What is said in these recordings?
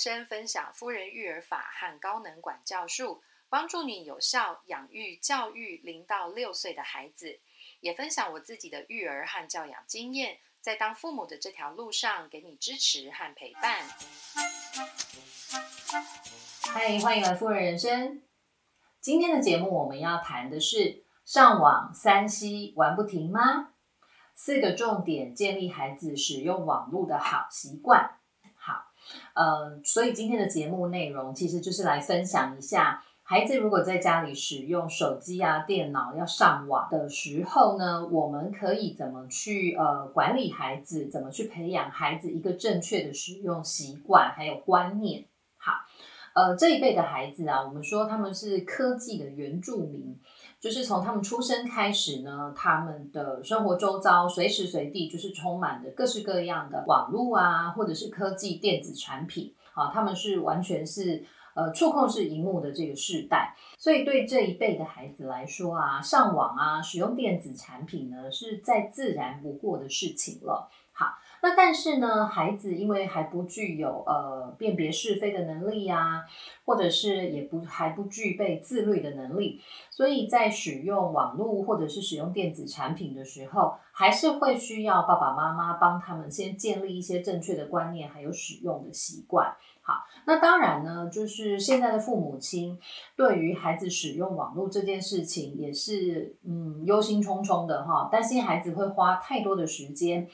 生分享夫人育儿法和高能管教术，帮助你有效养育教育零到六岁的孩子。也分享我自己的育儿和教养经验，在当父母的这条路上给你支持和陪伴。嗨，欢迎来夫人人生。今天的节目我们要谈的是上网三 C 玩不停吗？四个重点建立孩子使用网络的好习惯。呃，所以今天的节目内容其实就是来分享一下，孩子如果在家里使用手机啊、电脑要上网的时候呢，我们可以怎么去呃管理孩子，怎么去培养孩子一个正确的使用习惯还有观念。好，呃，这一辈的孩子啊，我们说他们是科技的原住民。就是从他们出生开始呢，他们的生活周遭随时随地就是充满着各式各样的网络啊，或者是科技电子产品啊，他们是完全是呃触控式荧幕的这个世代，所以对这一辈的孩子来说啊，上网啊，使用电子产品呢，是再自然不过的事情了。好。那但是呢，孩子因为还不具有呃辨别是非的能力呀，或者是也不还不具备自律的能力，所以在使用网络或者是使用电子产品的时候，还是会需要爸爸妈妈帮他们先建立一些正确的观念，还有使用的习惯。好，那当然呢，就是现在的父母亲对于孩子使用网络这件事情也是嗯忧心忡忡的哈，担心孩子会花太多的时间。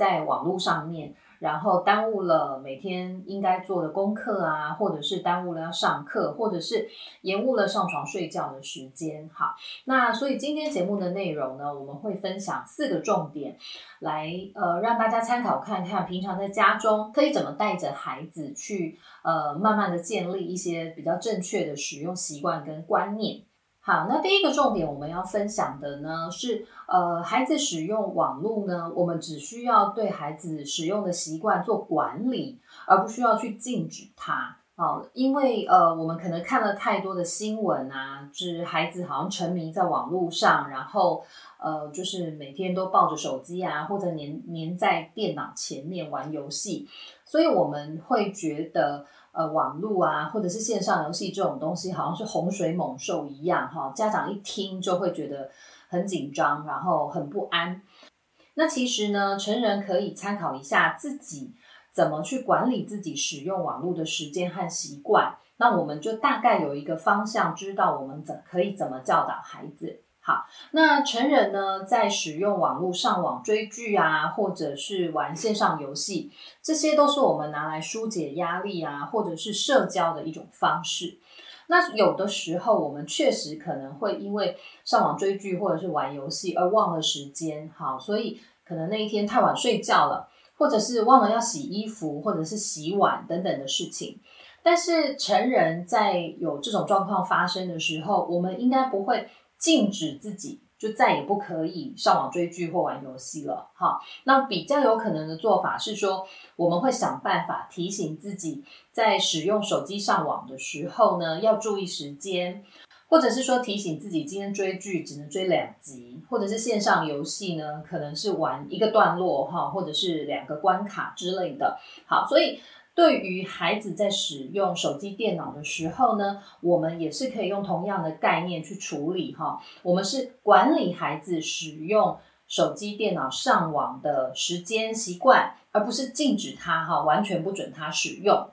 在网络上面，然后耽误了每天应该做的功课啊，或者是耽误了要上课，或者是延误了上床睡觉的时间。好，那所以今天节目的内容呢，我们会分享四个重点，来呃让大家参考看看，平常在家中可以怎么带着孩子去呃慢慢的建立一些比较正确的使用习惯跟观念。好，那第一个重点我们要分享的呢是，呃，孩子使用网络呢，我们只需要对孩子使用的习惯做管理，而不需要去禁止他。好，因为呃，我们可能看了太多的新闻啊，就是孩子好像沉迷在网络上，然后呃，就是每天都抱着手机啊，或者黏黏在电脑前面玩游戏，所以我们会觉得。呃，网络啊，或者是线上游戏这种东西，好像是洪水猛兽一样，哈，家长一听就会觉得很紧张，然后很不安。那其实呢，成人可以参考一下自己怎么去管理自己使用网络的时间和习惯，那我们就大概有一个方向，知道我们怎可以怎么教导孩子。好，那成人呢，在使用网络上网追剧啊，或者是玩线上游戏，这些都是我们拿来疏解压力啊，或者是社交的一种方式。那有的时候，我们确实可能会因为上网追剧或者是玩游戏而忘了时间，好，所以可能那一天太晚睡觉了，或者是忘了要洗衣服，或者是洗碗等等的事情。但是成人在有这种状况发生的时候，我们应该不会。禁止自己就再也不可以上网追剧或玩游戏了。好，那比较有可能的做法是说，我们会想办法提醒自己，在使用手机上网的时候呢，要注意时间，或者是说提醒自己今天追剧只能追两集，或者是线上游戏呢，可能是玩一个段落哈，或者是两个关卡之类的。好，所以。对于孩子在使用手机、电脑的时候呢，我们也是可以用同样的概念去处理哈。我们是管理孩子使用手机、电脑上网的时间习惯，而不是禁止他哈，完全不准他使用。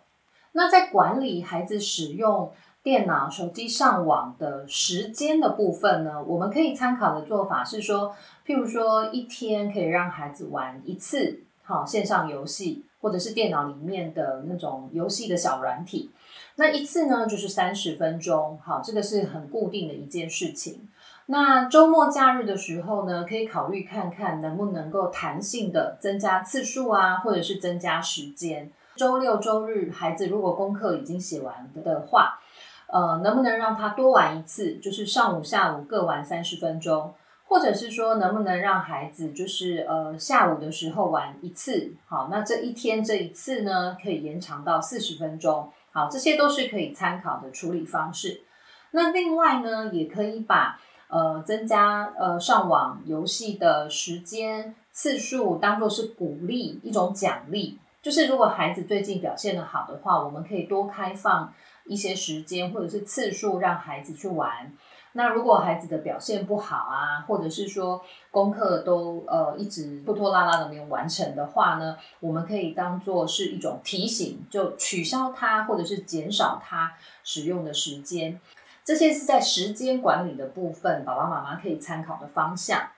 那在管理孩子使用电脑、手机上网的时间的部分呢，我们可以参考的做法是说，譬如说一天可以让孩子玩一次好线上游戏。或者是电脑里面的那种游戏的小软体，那一次呢就是三十分钟，好，这个是很固定的一件事情。那周末假日的时候呢，可以考虑看看能不能够弹性的增加次数啊，或者是增加时间。周六周日孩子如果功课已经写完的话，呃，能不能让他多玩一次，就是上午下午各玩三十分钟。或者是说，能不能让孩子就是呃下午的时候玩一次，好，那这一天这一次呢，可以延长到四十分钟，好，这些都是可以参考的处理方式。那另外呢，也可以把呃增加呃上网游戏的时间次数当做是鼓励一种奖励。就是如果孩子最近表现的好的话，我们可以多开放一些时间或者是次数让孩子去玩。那如果孩子的表现不好啊，或者是说功课都呃一直拖拖拉拉的没有完成的话呢，我们可以当做是一种提醒，就取消它或者是减少它使用的时间。这些是在时间管理的部分，爸爸妈妈可以参考的方向。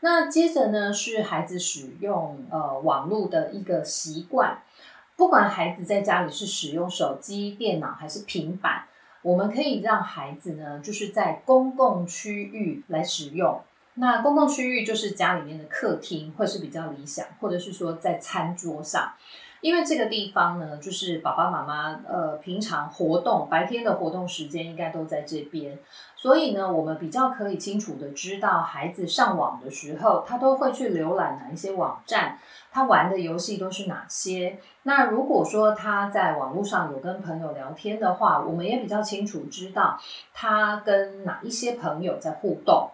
那接着呢是孩子使用呃网络的一个习惯，不管孩子在家里是使用手机、电脑还是平板。我们可以让孩子呢，就是在公共区域来使用。那公共区域就是家里面的客厅，会是比较理想，或者是说在餐桌上，因为这个地方呢，就是爸爸妈妈呃平常活动白天的活动时间应该都在这边，所以呢，我们比较可以清楚的知道孩子上网的时候，他都会去浏览哪一些网站。他玩的游戏都是哪些？那如果说他在网络上有跟朋友聊天的话，我们也比较清楚知道他跟哪一些朋友在互动。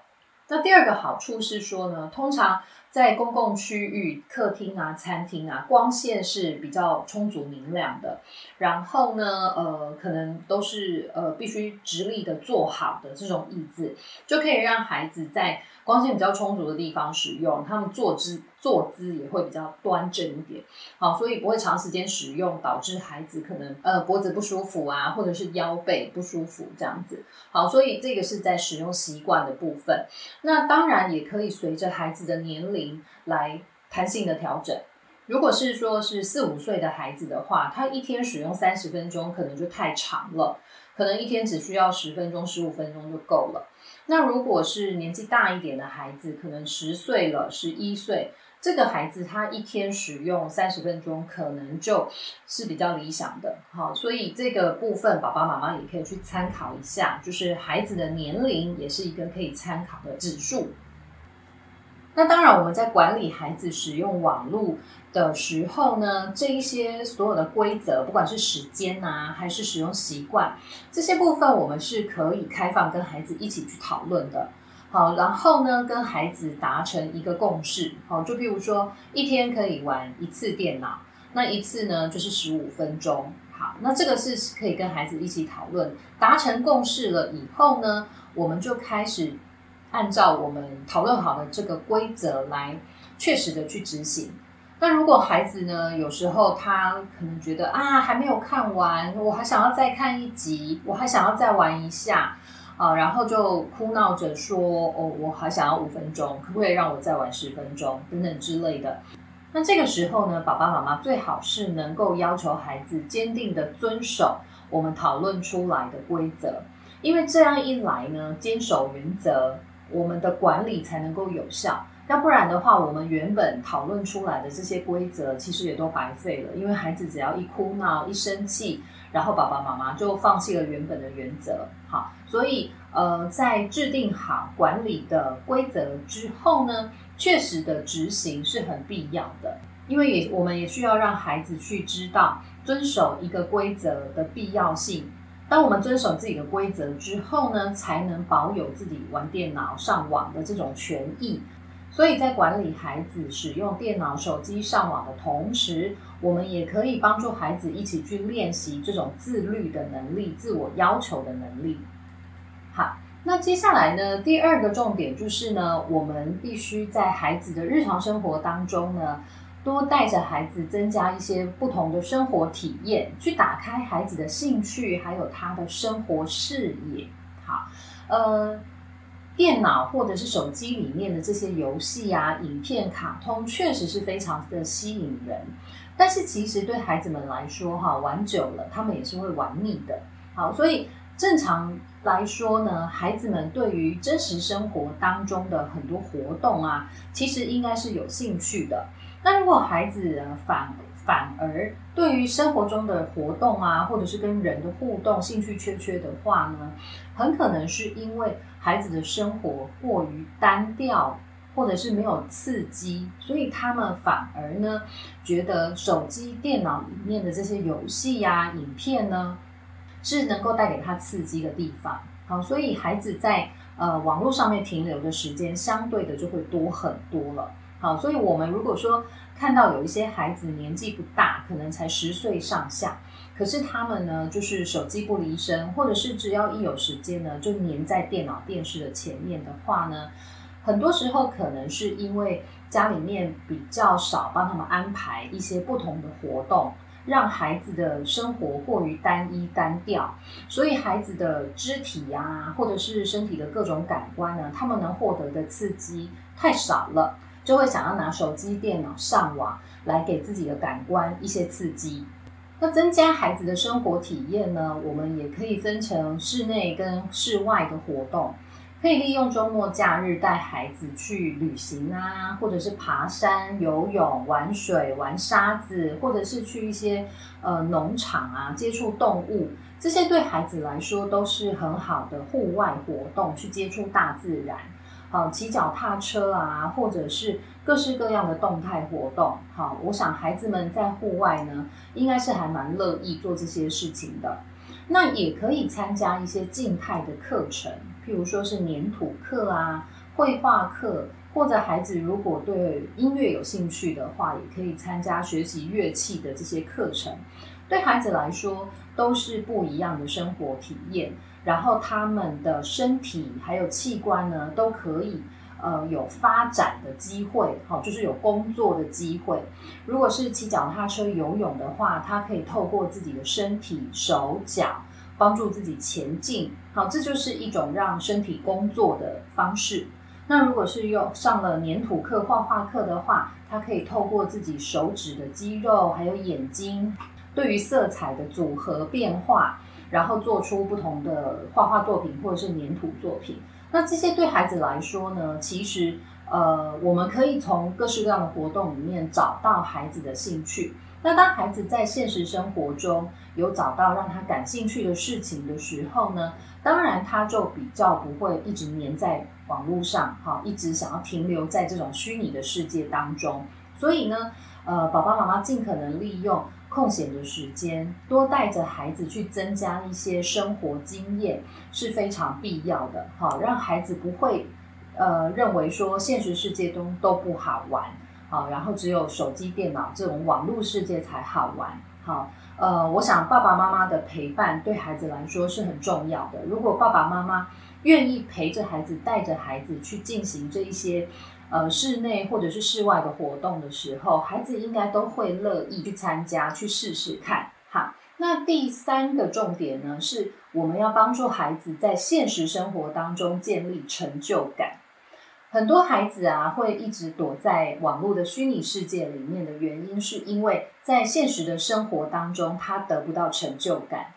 那第二个好处是说呢，通常在公共区域、客厅啊、餐厅啊，光线是比较充足明亮的。然后呢，呃，可能都是呃必须直立的坐好的这种椅子，就可以让孩子在。光线比较充足的地方使用，他们坐姿坐姿也会比较端正一点，好，所以不会长时间使用导致孩子可能呃脖子不舒服啊，或者是腰背不舒服这样子，好，所以这个是在使用习惯的部分。那当然也可以随着孩子的年龄来弹性的调整。如果是说是四五岁的孩子的话，他一天使用三十分钟可能就太长了，可能一天只需要十分钟、十五分钟就够了。那如果是年纪大一点的孩子，可能十岁了、十一岁，这个孩子他一天使用三十分钟，可能就是比较理想的。好，所以这个部分爸爸妈妈也可以去参考一下，就是孩子的年龄也是一个可以参考的指数。那当然，我们在管理孩子使用网络的时候呢，这一些所有的规则，不管是时间啊，还是使用习惯，这些部分我们是可以开放跟孩子一起去讨论的。好，然后呢，跟孩子达成一个共识。好，就比如说一天可以玩一次电脑，那一次呢就是十五分钟。好，那这个是可以跟孩子一起讨论，达成共识了以后呢，我们就开始。按照我们讨论好的这个规则来确实的去执行。那如果孩子呢，有时候他可能觉得啊，还没有看完，我还想要再看一集，我还想要再玩一下啊，然后就哭闹着说哦，我还想要五分钟，可不可以让我再玩十分钟等等之类的。那这个时候呢，爸爸妈妈最好是能够要求孩子坚定的遵守我们讨论出来的规则，因为这样一来呢，坚守原则。我们的管理才能够有效，要不然的话，我们原本讨论出来的这些规则，其实也都白费了。因为孩子只要一哭闹、一生气，然后爸爸妈妈就放弃了原本的原则。好，所以呃，在制定好管理的规则之后呢，确实的执行是很必要的。因为也我们也需要让孩子去知道遵守一个规则的必要性。当我们遵守自己的规则之后呢，才能保有自己玩电脑、上网的这种权益。所以在管理孩子使用电脑、手机上网的同时，我们也可以帮助孩子一起去练习这种自律的能力、自我要求的能力。好，那接下来呢，第二个重点就是呢，我们必须在孩子的日常生活当中呢。多带着孩子增加一些不同的生活体验，去打开孩子的兴趣，还有他的生活视野。好，呃，电脑或者是手机里面的这些游戏啊、影片、卡通，确实是非常的吸引人。但是其实对孩子们来说，哈，玩久了他们也是会玩腻的。好，所以正常来说呢，孩子们对于真实生活当中的很多活动啊，其实应该是有兴趣的。那如果孩子反反而对于生活中的活动啊，或者是跟人的互动兴趣缺缺的话呢，很可能是因为孩子的生活过于单调，或者是没有刺激，所以他们反而呢觉得手机、电脑里面的这些游戏呀、影片呢是能够带给他刺激的地方。好，所以孩子在呃网络上面停留的时间相对的就会多很多了。好，所以我们如果说看到有一些孩子年纪不大，可能才十岁上下，可是他们呢，就是手机不离身，或者是只要一有时间呢，就黏在电脑、电视的前面的话呢，很多时候可能是因为家里面比较少帮他们安排一些不同的活动。让孩子的生活过于单一单调，所以孩子的肢体啊，或者是身体的各种感官呢，他们能获得的刺激太少了，就会想要拿手机、电脑上网来给自己的感官一些刺激。那增加孩子的生活体验呢，我们也可以分成室内跟室外的活动。可以利用周末假日带孩子去旅行啊，或者是爬山、游泳、玩水、玩沙子，或者是去一些呃农场啊，接触动物，这些对孩子来说都是很好的户外活动，去接触大自然。好，骑脚踏车啊，或者是各式各样的动态活动。好，我想孩子们在户外呢，应该是还蛮乐意做这些事情的。那也可以参加一些静态的课程。譬如说是粘土课啊、绘画课，或者孩子如果对音乐有兴趣的话，也可以参加学习乐器的这些课程。对孩子来说，都是不一样的生活体验。然后他们的身体还有器官呢，都可以呃有发展的机会，好，就是有工作的机会。如果是骑脚踏车、游泳的话，他可以透过自己的身体、手脚。帮助自己前进，好，这就是一种让身体工作的方式。那如果是用上了粘土课、画画课的话，他可以透过自己手指的肌肉，还有眼睛，对于色彩的组合变化，然后做出不同的画画作品或者是粘土作品。那这些对孩子来说呢，其实呃，我们可以从各式各样的活动里面找到孩子的兴趣。那当孩子在现实生活中有找到让他感兴趣的事情的时候呢，当然他就比较不会一直黏在网络上，哈，一直想要停留在这种虚拟的世界当中。所以呢，呃，爸爸妈妈尽可能利用空闲的时间，多带着孩子去增加一些生活经验是非常必要的，好，让孩子不会呃认为说现实世界中都不好玩。好，然后只有手机、电脑这种网络世界才好玩。好，呃，我想爸爸妈妈的陪伴对孩子来说是很重要的。如果爸爸妈妈愿意陪着孩子，带着孩子去进行这一些呃室内或者是室外的活动的时候，孩子应该都会乐意去参加，去试试看。好，那第三个重点呢，是我们要帮助孩子在现实生活当中建立成就感。很多孩子啊，会一直躲在网络的虚拟世界里面的原因，是因为在现实的生活当中，他得不到成就感，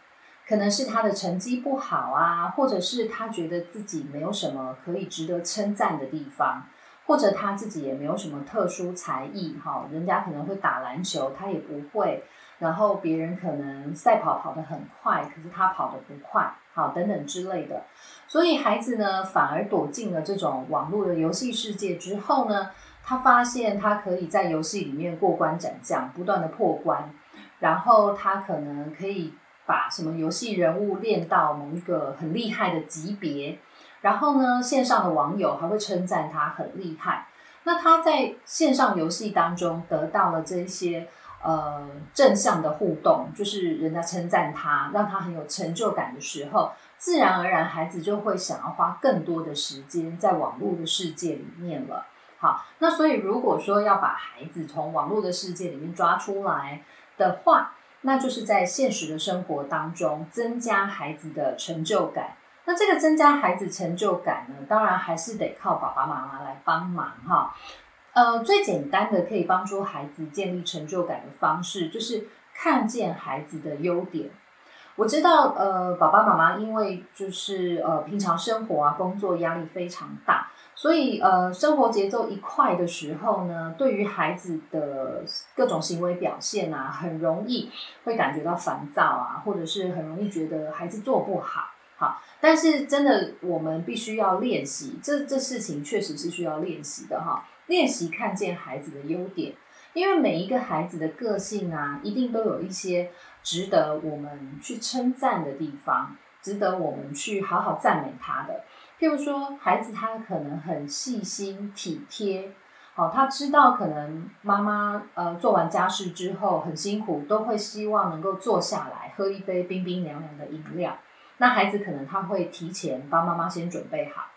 可能是他的成绩不好啊，或者是他觉得自己没有什么可以值得称赞的地方，或者他自己也没有什么特殊才艺，哈，人家可能会打篮球，他也不会，然后别人可能赛跑跑得很快，可是他跑得不快，好，等等之类的。所以孩子呢，反而躲进了这种网络的游戏世界之后呢，他发现他可以在游戏里面过关斩将，不断的破关，然后他可能可以把什么游戏人物练到某一个很厉害的级别，然后呢，线上的网友还会称赞他很厉害。那他在线上游戏当中得到了这些呃正向的互动，就是人家称赞他，让他很有成就感的时候。自然而然，孩子就会想要花更多的时间在网络的世界里面了。好，那所以如果说要把孩子从网络的世界里面抓出来的话，那就是在现实的生活当中增加孩子的成就感。那这个增加孩子成就感呢，当然还是得靠爸爸妈妈来帮忙哈。呃，最简单的可以帮助孩子建立成就感的方式，就是看见孩子的优点。我知道，呃，爸爸妈妈因为就是呃，平常生活啊，工作压力非常大，所以呃，生活节奏一快的时候呢，对于孩子的各种行为表现啊，很容易会感觉到烦躁啊，或者是很容易觉得孩子做不好。但是真的，我们必须要练习，这这事情确实是需要练习的哈，练习看见孩子的优点，因为每一个孩子的个性啊，一定都有一些。值得我们去称赞的地方，值得我们去好好赞美他的。譬如说，孩子他可能很细心体贴，好，他知道可能妈妈呃做完家事之后很辛苦，都会希望能够坐下来喝一杯冰冰凉凉的饮料。那孩子可能他会提前帮妈妈先准备好。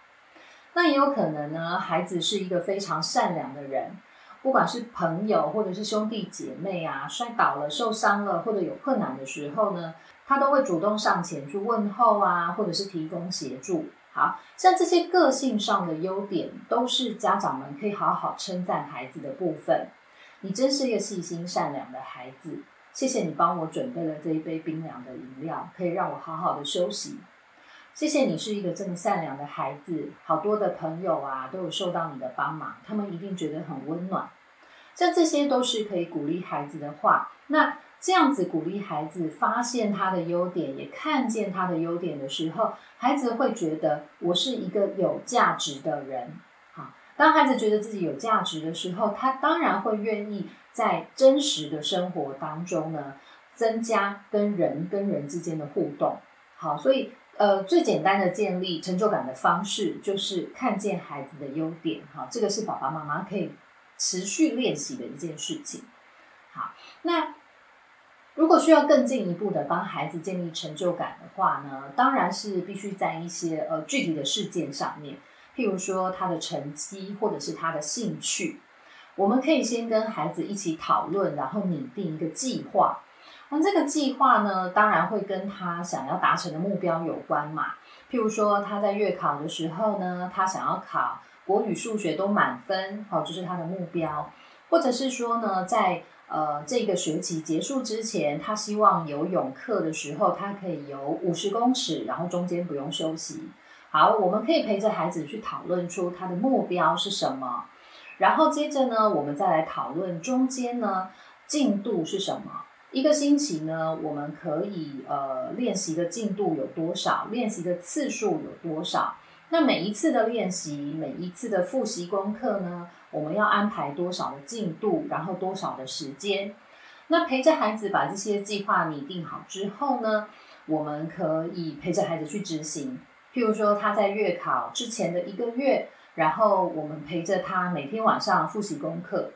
那也有可能呢，孩子是一个非常善良的人，不管是朋友或者是兄弟姐妹啊，摔倒了、受伤了或者有困难的时候呢，他都会主动上前去问候啊，或者是提供协助。好像这些个性上的优点，都是家长们可以好好称赞孩子的部分。你真是一个细心善良的孩子，谢谢你帮我准备了这一杯冰凉的饮料，可以让我好好的休息。谢谢你是一个这么善良的孩子，好多的朋友啊都有受到你的帮忙，他们一定觉得很温暖。像这些都是可以鼓励孩子的话，那。这样子鼓励孩子发现他的优点，也看见他的优点的时候，孩子会觉得我是一个有价值的人。好，当孩子觉得自己有价值的时候，他当然会愿意在真实的生活当中呢，增加跟人跟人之间的互动。好，所以呃，最简单的建立成就感的方式就是看见孩子的优点。哈，这个是爸爸妈妈可以持续练习的一件事情。好，那。如果需要更进一步的帮孩子建立成就感的话呢，当然是必须在一些呃具体的事件上面，譬如说他的成绩或者是他的兴趣，我们可以先跟孩子一起讨论，然后拟定一个计划。那这个计划呢，当然会跟他想要达成的目标有关嘛。譬如说他在月考的时候呢，他想要考国语、数学都满分，好，这是他的目标，或者是说呢，在呃，这个学期结束之前，他希望游泳课的时候，他可以游五十公尺，然后中间不用休息。好，我们可以陪着孩子去讨论出他的目标是什么，然后接着呢，我们再来讨论中间呢进度是什么。一个星期呢，我们可以呃练习的进度有多少，练习的次数有多少。那每一次的练习，每一次的复习功课呢，我们要安排多少的进度，然后多少的时间？那陪着孩子把这些计划拟定好之后呢，我们可以陪着孩子去执行。譬如说他在月考之前的一个月，然后我们陪着他每天晚上复习功课。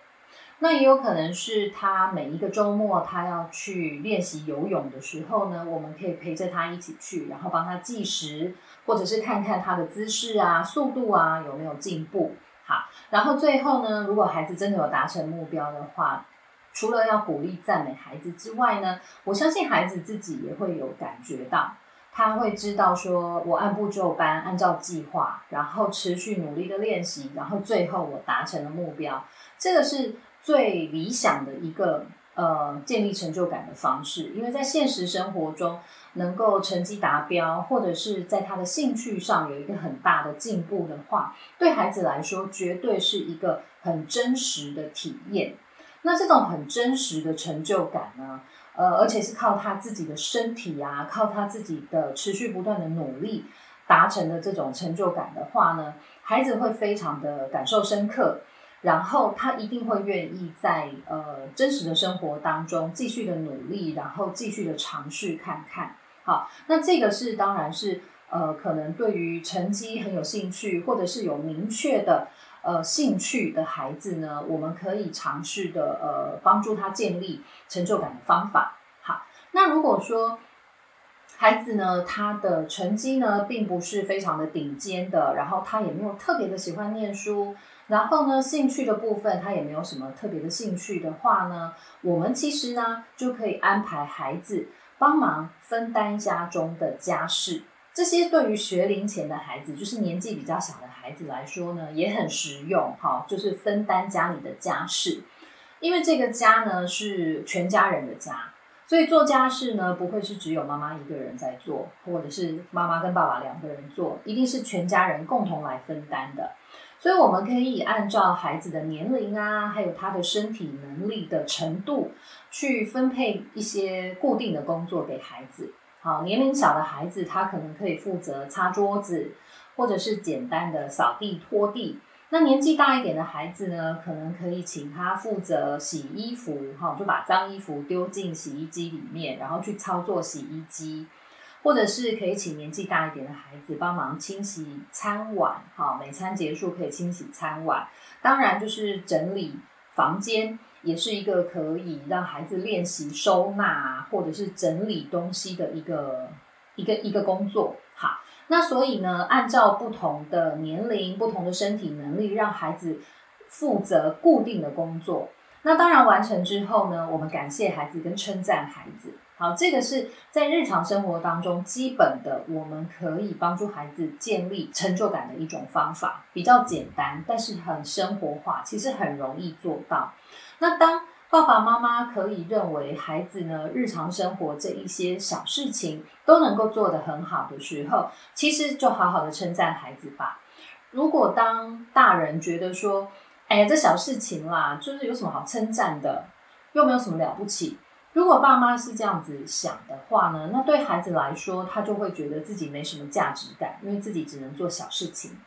那也有可能是他每一个周末他要去练习游泳的时候呢，我们可以陪着他一起去，然后帮他计时，或者是看看他的姿势啊、速度啊有没有进步。好，然后最后呢，如果孩子真的有达成目标的话，除了要鼓励赞美孩子之外呢，我相信孩子自己也会有感觉到，他会知道说我按部就班、按照计划，然后持续努力的练习，然后最后我达成了目标，这个是。最理想的一个呃建立成就感的方式，因为在现实生活中能够成绩达标，或者是在他的兴趣上有一个很大的进步的话，对孩子来说绝对是一个很真实的体验。那这种很真实的成就感呢，呃，而且是靠他自己的身体啊，靠他自己的持续不断的努力达成的这种成就感的话呢，孩子会非常的感受深刻。然后他一定会愿意在呃真实的生活当中继续的努力，然后继续的尝试看看。好，那这个是当然是呃可能对于成绩很有兴趣，或者是有明确的呃兴趣的孩子呢，我们可以尝试的呃帮助他建立成就感的方法。好，那如果说孩子呢他的成绩呢并不是非常的顶尖的，然后他也没有特别的喜欢念书。然后呢，兴趣的部分他也没有什么特别的兴趣的话呢，我们其实呢就可以安排孩子帮忙分担家中的家事。这些对于学龄前的孩子，就是年纪比较小的孩子来说呢，也很实用。哈，就是分担家里的家事，因为这个家呢是全家人的家，所以做家事呢不会是只有妈妈一个人在做，或者是妈妈跟爸爸两个人做，一定是全家人共同来分担的。所以我们可以按照孩子的年龄啊，还有他的身体能力的程度，去分配一些固定的工作给孩子。好，年龄小的孩子，他可能可以负责擦桌子，或者是简单的扫地拖地。那年纪大一点的孩子呢，可能可以请他负责洗衣服，哈，就把脏衣服丢进洗衣机里面，然后去操作洗衣机。或者是可以请年纪大一点的孩子帮忙清洗餐碗，哈，每餐结束可以清洗餐碗。当然就是整理房间，也是一个可以让孩子练习收纳或者是整理东西的一个一个一个工作。那所以呢，按照不同的年龄、不同的身体能力，让孩子负责固定的工作。那当然完成之后呢，我们感谢孩子跟称赞孩子。好，这个是在日常生活当中基本的，我们可以帮助孩子建立成就感的一种方法，比较简单，但是很生活化，其实很容易做到。那当爸爸妈妈可以认为孩子呢日常生活这一些小事情都能够做得很好的时候，其实就好好的称赞孩子吧。如果当大人觉得说，哎呀，这小事情啦，就是有什么好称赞的，又没有什么了不起。如果爸妈是这样子想的话呢，那对孩子来说，他就会觉得自己没什么价值感，因为自己只能做小事情。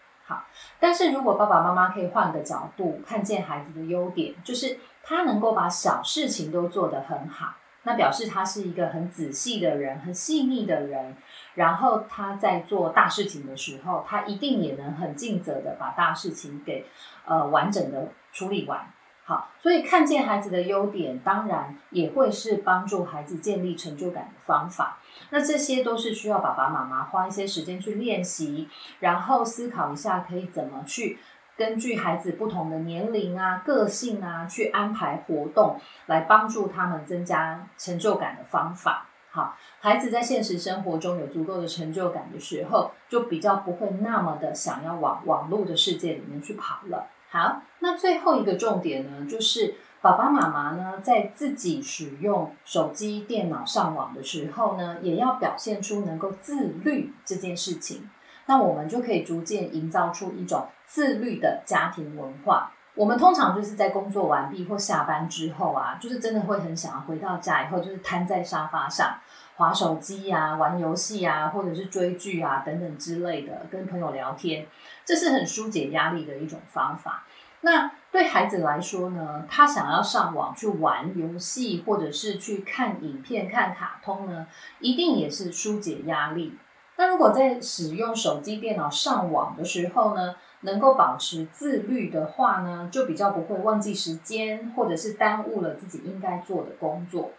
但是如果爸爸妈妈可以换个角度，看见孩子的优点，就是他能够把小事情都做得很好，那表示他是一个很仔细的人，很细腻的人。然后他在做大事情的时候，他一定也能很尽责的把大事情给呃完整的处理完。好，所以看见孩子的优点，当然也会是帮助孩子建立成就感的方法。那这些都是需要爸爸妈妈花一些时间去练习，然后思考一下可以怎么去根据孩子不同的年龄啊、个性啊，去安排活动，来帮助他们增加成就感的方法。好，孩子在现实生活中有足够的成就感的时候，就比较不会那么的想要往网络的世界里面去跑了。好，那最后一个重点呢，就是爸爸妈妈呢，在自己使用手机、电脑上网的时候呢，也要表现出能够自律这件事情。那我们就可以逐渐营造出一种自律的家庭文化。我们通常就是在工作完毕或下班之后啊，就是真的会很想要回到家以后，就是瘫在沙发上划手机呀、玩游戏啊，或者是追剧啊等等之类的，跟朋友聊天。这是很疏解压力的一种方法。那对孩子来说呢，他想要上网去玩游戏，或者是去看影片、看卡通呢，一定也是疏解压力。那如果在使用手机、电脑上网的时候呢，能够保持自律的话呢，就比较不会忘记时间，或者是耽误了自己应该做的工作。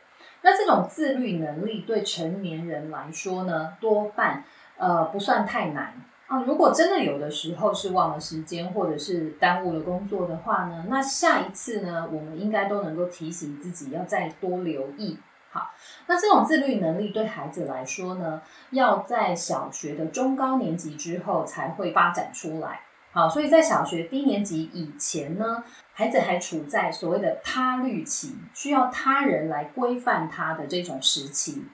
那这种自律能力对成年人来说呢，多半呃不算太难。啊，如果真的有的时候是忘了时间，或者是耽误了工作的话呢，那下一次呢，我们应该都能够提醒自己要再多留意。好，那这种自律能力对孩子来说呢，要在小学的中高年级之后才会发展出来。好，所以在小学低年级以前呢，孩子还处在所谓的他律期，需要他人来规范他的这种时期。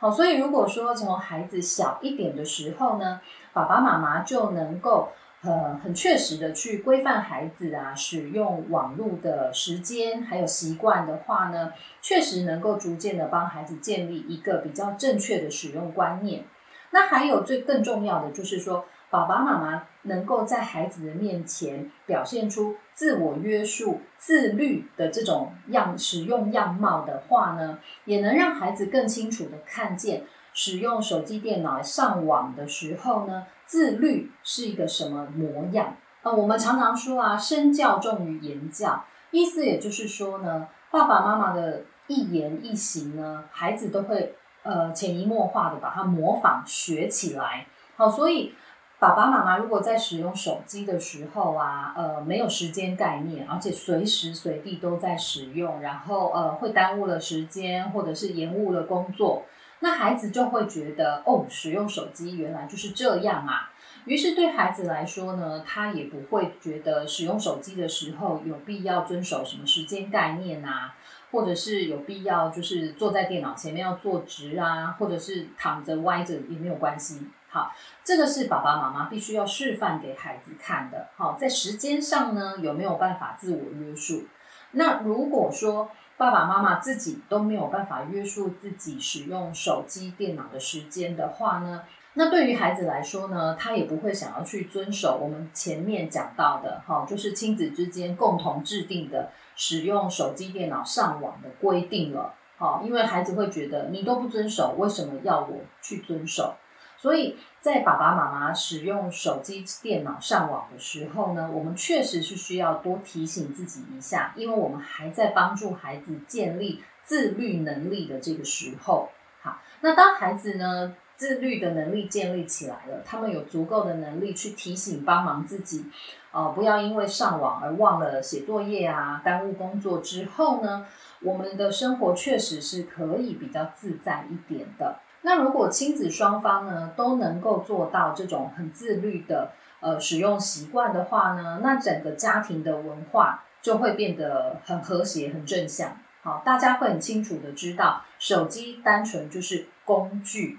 好，所以如果说从孩子小一点的时候呢，爸爸妈妈就能够呃很确实的去规范孩子啊使用网络的时间还有习惯的话呢，确实能够逐渐的帮孩子建立一个比较正确的使用观念。那还有最更重要的就是说。爸爸妈妈能够在孩子的面前表现出自我约束、自律的这种样使用样貌的话呢，也能让孩子更清楚的看见使用手机、电脑上网的时候呢，自律是一个什么模样。呃，我们常常说啊，身教重于言教，意思也就是说呢，爸爸妈妈的一言一行呢，孩子都会呃潜移默化的把它模仿学起来。好，所以。爸爸妈妈如果在使用手机的时候啊，呃，没有时间概念，而且随时随地都在使用，然后呃，会耽误了时间，或者是延误了工作，那孩子就会觉得哦，使用手机原来就是这样啊。于是对孩子来说呢，他也不会觉得使用手机的时候有必要遵守什么时间概念啊，或者是有必要就是坐在电脑前面要坐直啊，或者是躺着歪着也没有关系。好，这个是爸爸妈妈必须要示范给孩子看的。好，在时间上呢，有没有办法自我约束？那如果说爸爸妈妈自己都没有办法约束自己使用手机、电脑的时间的话呢，那对于孩子来说呢，他也不会想要去遵守我们前面讲到的，哈，就是亲子之间共同制定的使用手机、电脑上网的规定了。好，因为孩子会觉得你都不遵守，为什么要我去遵守？所以在爸爸妈妈使用手机、电脑上网的时候呢，我们确实是需要多提醒自己一下，因为我们还在帮助孩子建立自律能力的这个时候。好，那当孩子呢自律的能力建立起来了，他们有足够的能力去提醒、帮忙自己，呃，不要因为上网而忘了写作业啊，耽误工作之后呢，我们的生活确实是可以比较自在一点的。那如果亲子双方呢都能够做到这种很自律的呃使用习惯的话呢，那整个家庭的文化就会变得很和谐、很正向。好，大家会很清楚的知道，手机单纯就是工具，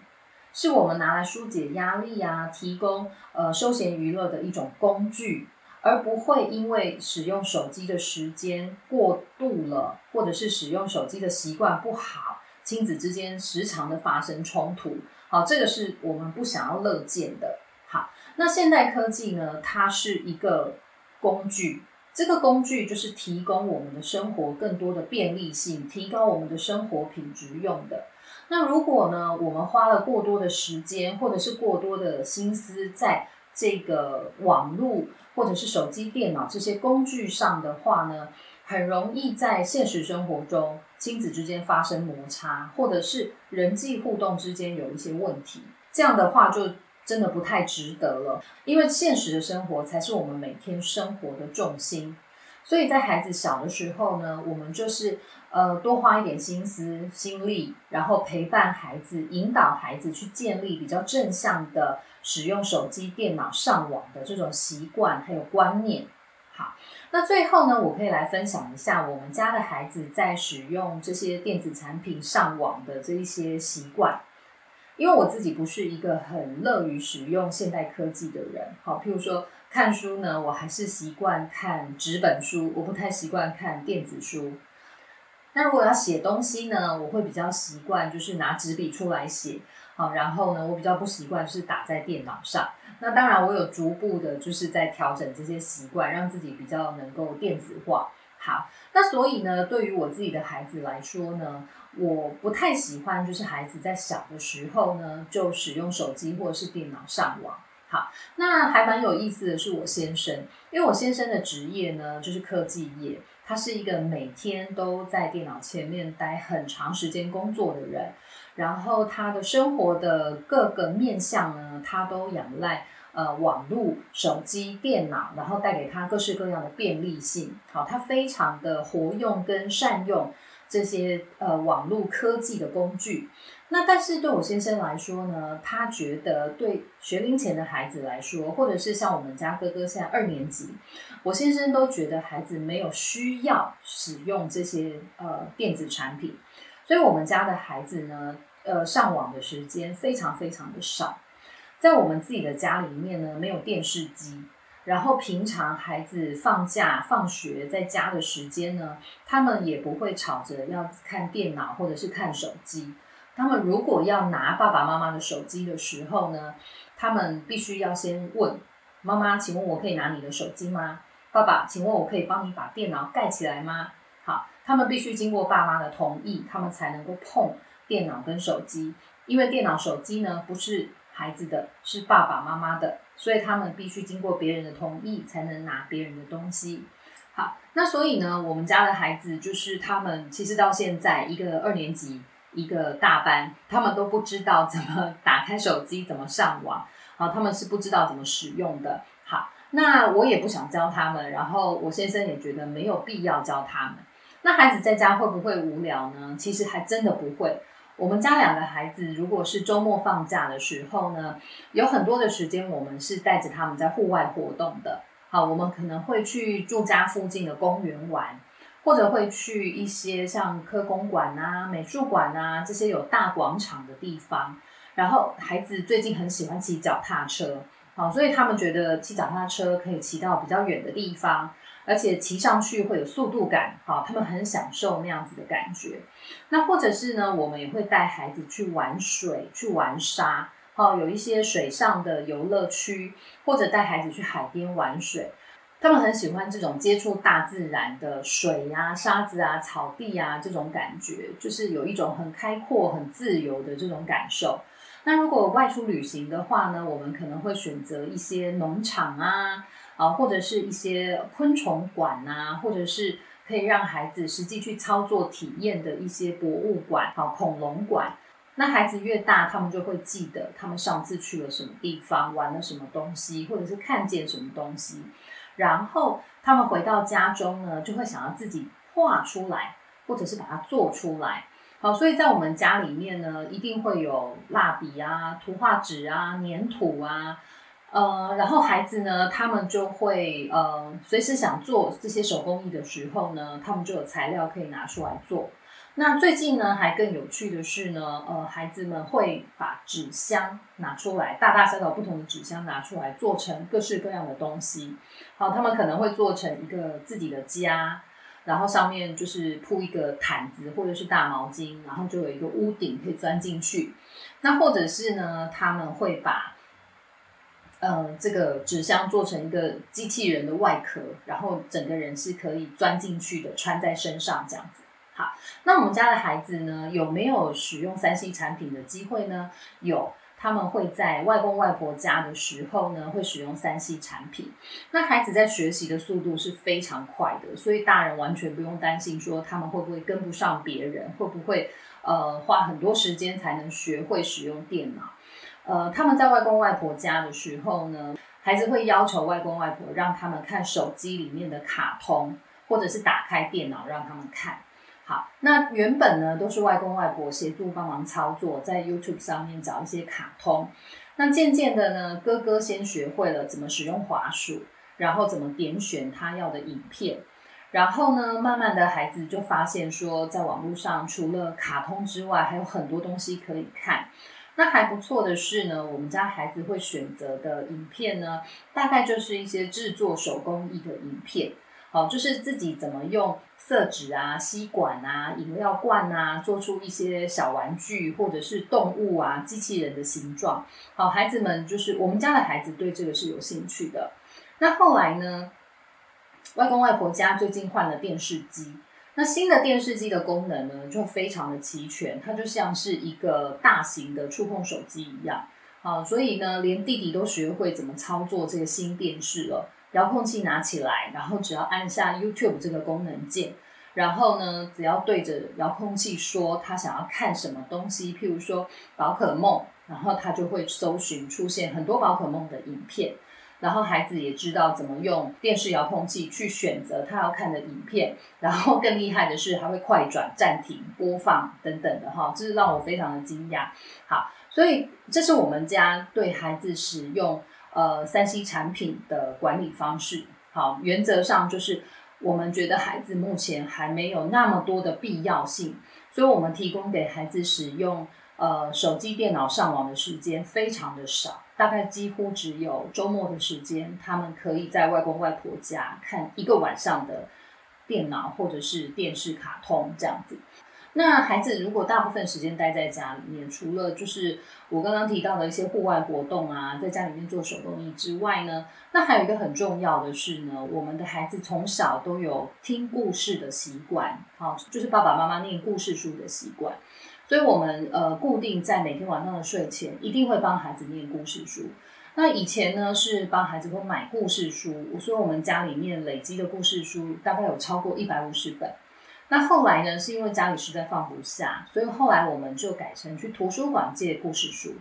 是我们拿来疏解压力啊，提供呃休闲娱乐的一种工具，而不会因为使用手机的时间过度了，或者是使用手机的习惯不好。亲子之间时常的发生冲突，好，这个是我们不想要乐见的。好，那现代科技呢？它是一个工具，这个工具就是提供我们的生活更多的便利性，提高我们的生活品质用的。那如果呢，我们花了过多的时间，或者是过多的心思在这个网络或者是手机、电脑这些工具上的话呢？很容易在现实生活中亲子之间发生摩擦，或者是人际互动之间有一些问题。这样的话就真的不太值得了，因为现实的生活才是我们每天生活的重心。所以在孩子小的时候呢，我们就是呃多花一点心思、心力，然后陪伴孩子，引导孩子去建立比较正向的使用手机、电脑上网的这种习惯还有观念。好。那最后呢，我可以来分享一下我们家的孩子在使用这些电子产品上网的这一些习惯。因为我自己不是一个很乐于使用现代科技的人，好，譬如说看书呢，我还是习惯看纸本书，我不太习惯看电子书。那如果要写东西呢，我会比较习惯就是拿纸笔出来写，好，然后呢，我比较不习惯是打在电脑上。那当然，我有逐步的，就是在调整这些习惯，让自己比较能够电子化。好，那所以呢，对于我自己的孩子来说呢，我不太喜欢，就是孩子在小的时候呢，就使用手机或者是电脑上网。好，那还蛮有意思的是，我先生，因为我先生的职业呢，就是科技业，他是一个每天都在电脑前面待很长时间工作的人。然后他的生活的各个面向呢，他都仰赖呃网络、手机、电脑，然后带给他各式各样的便利性。好，他非常的活用跟善用这些呃网络科技的工具。那但是对我先生来说呢，他觉得对学龄前的孩子来说，或者是像我们家哥哥现在二年级，我先生都觉得孩子没有需要使用这些呃电子产品，所以我们家的孩子呢。呃，上网的时间非常非常的少，在我们自己的家里面呢，没有电视机。然后平常孩子放假、放学在家的时间呢，他们也不会吵着要看电脑或者是看手机。他们如果要拿爸爸妈妈的手机的时候呢，他们必须要先问妈妈：“请问我可以拿你的手机吗？”爸爸：“请问我可以帮你把电脑盖起来吗？”好，他们必须经过爸妈的同意，他们才能够碰。电脑跟手机，因为电脑、手机呢不是孩子的，是爸爸妈妈的，所以他们必须经过别人的同意才能拿别人的东西。好，那所以呢，我们家的孩子就是他们，其实到现在一个二年级，一个大班，他们都不知道怎么打开手机，怎么上网，啊，他们是不知道怎么使用的。好，那我也不想教他们，然后我先生也觉得没有必要教他们。那孩子在家会不会无聊呢？其实还真的不会。我们家两个孩子，如果是周末放假的时候呢，有很多的时间，我们是带着他们在户外活动的。好，我们可能会去住家附近的公园玩，或者会去一些像科公馆啊、美术馆啊这些有大广场的地方。然后孩子最近很喜欢骑脚踏车，好，所以他们觉得骑脚踏车可以骑到比较远的地方。而且骑上去会有速度感，好，他们很享受那样子的感觉。那或者是呢，我们也会带孩子去玩水、去玩沙，好，有一些水上的游乐区，或者带孩子去海边玩水。他们很喜欢这种接触大自然的水呀、沙子啊、草地啊这种感觉，就是有一种很开阔、很自由的这种感受。那如果外出旅行的话呢，我们可能会选择一些农场啊，啊，或者是一些昆虫馆啊，或者是可以让孩子实际去操作体验的一些博物馆，好，恐龙馆。那孩子越大，他们就会记得他们上次去了什么地方，玩了什么东西，或者是看见什么东西。然后他们回到家中呢，就会想要自己画出来，或者是把它做出来。好，所以在我们家里面呢，一定会有蜡笔啊、图画纸啊、粘土啊，呃，然后孩子呢，他们就会呃，随时想做这些手工艺的时候呢，他们就有材料可以拿出来做。那最近呢，还更有趣的是呢，呃，孩子们会把纸箱拿出来，大大小小不同的纸箱拿出来，做成各式各样的东西。好，他们可能会做成一个自己的家，然后上面就是铺一个毯子或者是大毛巾，然后就有一个屋顶可以钻进去。那或者是呢，他们会把，呃，这个纸箱做成一个机器人的外壳，然后整个人是可以钻进去的，穿在身上这样子。好，那我们家的孩子呢，有没有使用三 C 产品的机会呢？有，他们会在外公外婆家的时候呢，会使用三 C 产品。那孩子在学习的速度是非常快的，所以大人完全不用担心说他们会不会跟不上别人，会不会呃花很多时间才能学会使用电脑。呃，他们在外公外婆家的时候呢，孩子会要求外公外婆让他们看手机里面的卡通，或者是打开电脑让他们看。好，那原本呢都是外公外婆协助帮忙操作，在 YouTube 上面找一些卡通。那渐渐的呢，哥哥先学会了怎么使用滑鼠，然后怎么点选他要的影片。然后呢，慢慢的孩子就发现说，在网络上除了卡通之外，还有很多东西可以看。那还不错的是呢，我们家孩子会选择的影片呢，大概就是一些制作手工艺的影片。好，就是自己怎么用。色纸啊、吸管啊、饮料罐啊，做出一些小玩具或者是动物啊、机器人的形状。好，孩子们就是我们家的孩子对这个是有兴趣的。那后来呢，外公外婆家最近换了电视机，那新的电视机的功能呢就非常的齐全，它就像是一个大型的触控手机一样。好，所以呢，连弟弟都学会怎么操作这个新电视了。遥控器拿起来，然后只要按下 YouTube 这个功能键，然后呢，只要对着遥控器说他想要看什么东西，譬如说宝可梦，然后他就会搜寻出现很多宝可梦的影片，然后孩子也知道怎么用电视遥控器去选择他要看的影片，然后更厉害的是还会快转、暂停、播放等等的哈，这是让我非常的惊讶。好，所以这是我们家对孩子使用。呃，三 C 产品的管理方式，好，原则上就是我们觉得孩子目前还没有那么多的必要性，所以我们提供给孩子使用呃手机、电脑上网的时间非常的少，大概几乎只有周末的时间，他们可以在外公外婆家看一个晚上的电脑或者是电视卡通这样子。那孩子如果大部分时间待在家里面，除了就是我刚刚提到的一些户外活动啊，在家里面做手工艺之外呢，那还有一个很重要的是呢，我们的孩子从小都有听故事的习惯，好，就是爸爸妈妈念故事书的习惯，所以我们呃固定在每天晚上的睡前一定会帮孩子念故事书。那以前呢是帮孩子会买故事书，我说我们家里面累积的故事书大概有超过一百五十本。那后来呢？是因为家里实在放不下，所以后来我们就改成去图书馆借故事书。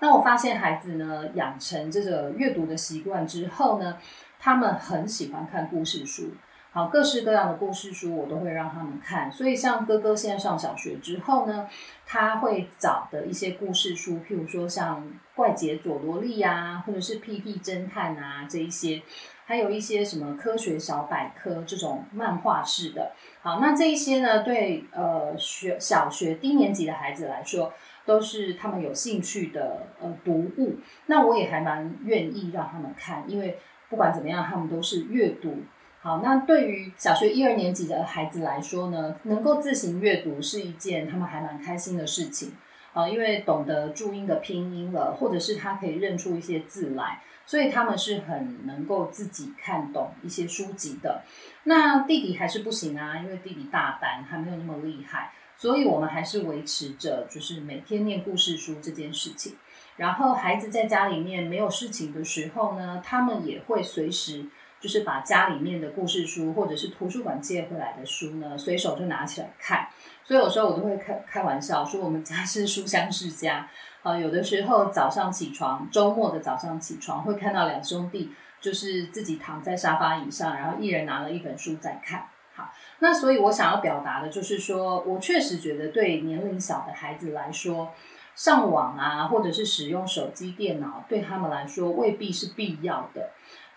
那我发现孩子呢，养成这个阅读的习惯之后呢，他们很喜欢看故事书。好，各式各样的故事书我都会让他们看。所以像哥哥现在上小学之后呢，他会找的一些故事书，譬如说像《怪杰佐罗利》啊，或者是《屁屁侦探》啊这一些。还有一些什么科学小百科这种漫画式的，好，那这一些呢，对呃学小学低年级的孩子来说，都是他们有兴趣的呃读物。那我也还蛮愿意让他们看，因为不管怎么样，他们都是阅读。好，那对于小学一二年级的孩子来说呢，能够自行阅读是一件他们还蛮开心的事情啊，因为懂得注音的拼音了，或者是他可以认出一些字来。所以他们是很能够自己看懂一些书籍的。那弟弟还是不行啊，因为弟弟大班还没有那么厉害，所以我们还是维持着就是每天念故事书这件事情。然后孩子在家里面没有事情的时候呢，他们也会随时就是把家里面的故事书或者是图书馆借回来的书呢，随手就拿起来看。所以有时候我都会开开玩笑说，我们家是书香世家。啊，有的时候早上起床，周末的早上起床，会看到两兄弟就是自己躺在沙发椅上，然后一人拿了一本书在看。好，那所以我想要表达的就是说，我确实觉得对年龄小的孩子来说，上网啊，或者是使用手机、电脑，对他们来说未必是必要的。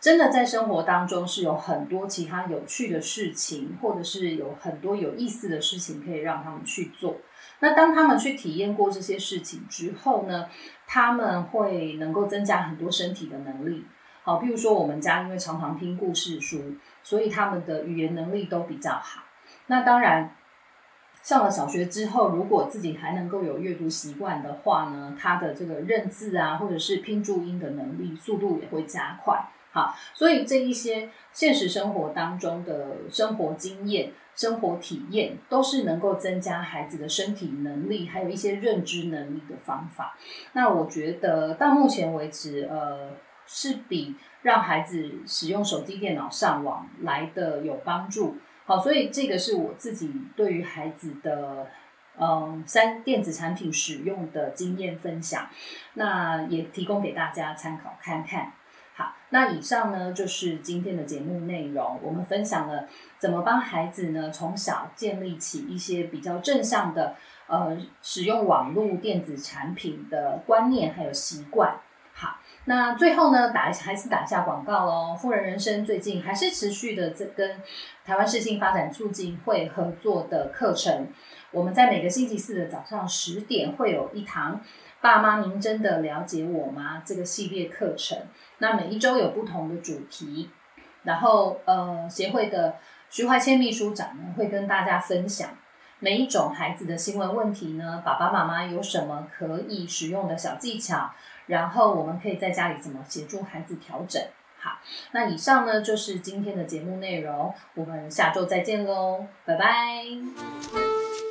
真的在生活当中是有很多其他有趣的事情，或者是有很多有意思的事情可以让他们去做。那当他们去体验过这些事情之后呢，他们会能够增加很多身体的能力。好，譬如说我们家因为常常听故事书，所以他们的语言能力都比较好。那当然，上了小学之后，如果自己还能够有阅读习惯的话呢，他的这个认字啊，或者是拼注音的能力速度也会加快。好，所以这一些现实生活当中的生活经验。生活体验都是能够增加孩子的身体能力，还有一些认知能力的方法。那我觉得到目前为止，呃，是比让孩子使用手机、电脑上网来的有帮助。好，所以这个是我自己对于孩子的嗯三电子产品使用的经验分享，那也提供给大家参考看看。好，那以上呢就是今天的节目内容。我们分享了怎么帮孩子呢从小建立起一些比较正向的呃使用网络电子产品的观念还有习惯。好，那最后呢打还是打一下广告喽。富人人生最近还是持续的在跟台湾市性发展促进会合作的课程。我们在每个星期四的早上十点会有一堂。爸妈，您真的了解我吗？这个系列课程，那每一周有不同的主题，然后呃，协会的徐怀谦秘书长呢会跟大家分享每一种孩子的新闻问题呢，爸爸妈妈有什么可以使用的小技巧，然后我们可以在家里怎么协助孩子调整。好，那以上呢就是今天的节目内容，我们下周再见喽，拜拜。